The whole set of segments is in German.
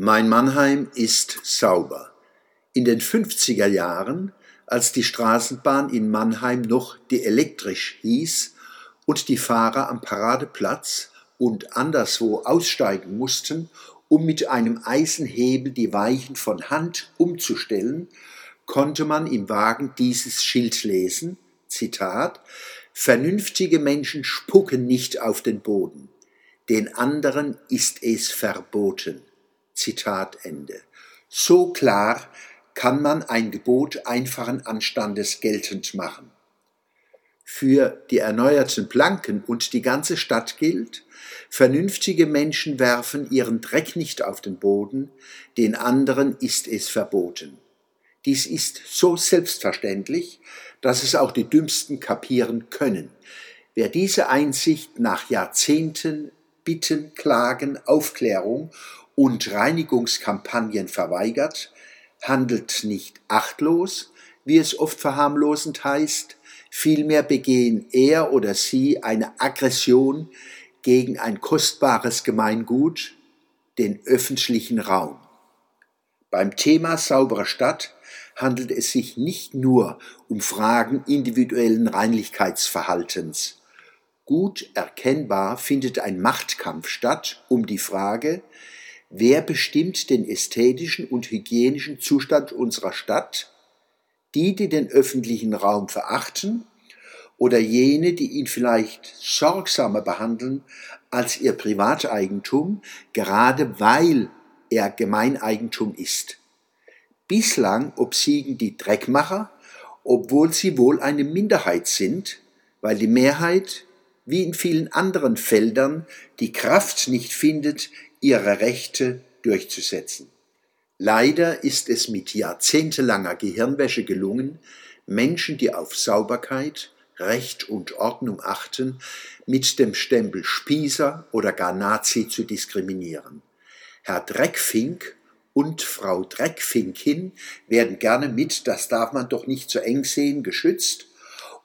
Mein Mannheim ist sauber. In den 50er Jahren, als die Straßenbahn in Mannheim noch die elektrisch hieß und die Fahrer am Paradeplatz und anderswo aussteigen mussten, um mit einem Eisenhebel die Weichen von Hand umzustellen, konnte man im Wagen dieses Schild lesen, Zitat, Vernünftige Menschen spucken nicht auf den Boden, den anderen ist es verboten. Zitat Ende. So klar kann man ein Gebot einfachen Anstandes geltend machen. Für die erneuerten Planken und die ganze Stadt gilt, vernünftige Menschen werfen ihren Dreck nicht auf den Boden, den anderen ist es verboten. Dies ist so selbstverständlich, dass es auch die Dümmsten kapieren können. Wer diese Einsicht nach Jahrzehnten Bitten, Klagen, Aufklärung und Reinigungskampagnen verweigert, handelt nicht achtlos, wie es oft verharmlosend heißt, vielmehr begehen er oder sie eine Aggression gegen ein kostbares Gemeingut, den öffentlichen Raum. Beim Thema saubere Stadt handelt es sich nicht nur um Fragen individuellen Reinlichkeitsverhaltens, Gut erkennbar findet ein Machtkampf statt um die Frage, wer bestimmt den ästhetischen und hygienischen Zustand unserer Stadt? Die, die den öffentlichen Raum verachten oder jene, die ihn vielleicht sorgsamer behandeln als ihr Privateigentum, gerade weil er Gemeineigentum ist. Bislang obsiegen die Dreckmacher, obwohl sie wohl eine Minderheit sind, weil die Mehrheit wie in vielen anderen Feldern die Kraft nicht findet, ihre Rechte durchzusetzen. Leider ist es mit jahrzehntelanger Gehirnwäsche gelungen, Menschen, die auf Sauberkeit, Recht und Ordnung achten, mit dem Stempel Spießer oder gar Nazi zu diskriminieren. Herr Dreckfink und Frau Dreckfinkin werden gerne mit, das darf man doch nicht so eng sehen, geschützt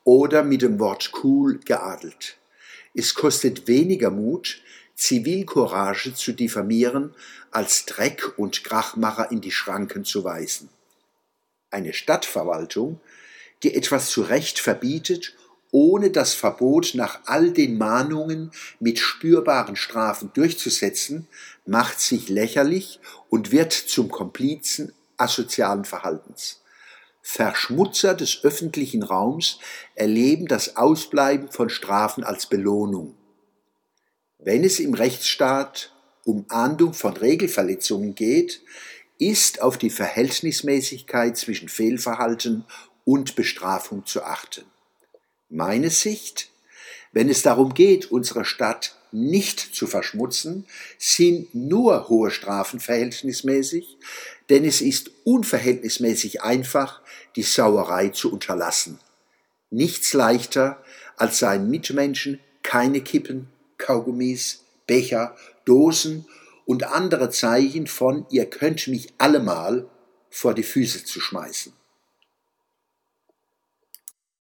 oder mit dem Wort cool geadelt. Es kostet weniger Mut, Zivilcourage zu diffamieren, als Dreck und Krachmacher in die Schranken zu weisen. Eine Stadtverwaltung, die etwas zu Recht verbietet, ohne das Verbot nach all den Mahnungen mit spürbaren Strafen durchzusetzen, macht sich lächerlich und wird zum Komplizen asozialen Verhaltens. Verschmutzer des öffentlichen Raums erleben das Ausbleiben von Strafen als Belohnung. Wenn es im Rechtsstaat um Ahndung von Regelverletzungen geht, ist auf die Verhältnismäßigkeit zwischen Fehlverhalten und Bestrafung zu achten. Meine Sicht, wenn es darum geht, unsere Stadt nicht zu verschmutzen, sind nur hohe Strafen verhältnismäßig, denn es ist unverhältnismäßig einfach, die Sauerei zu unterlassen. Nichts leichter, als seinen Mitmenschen keine Kippen, Kaugummis, Becher, Dosen und andere Zeichen von ihr könnt mich allemal vor die Füße zu schmeißen.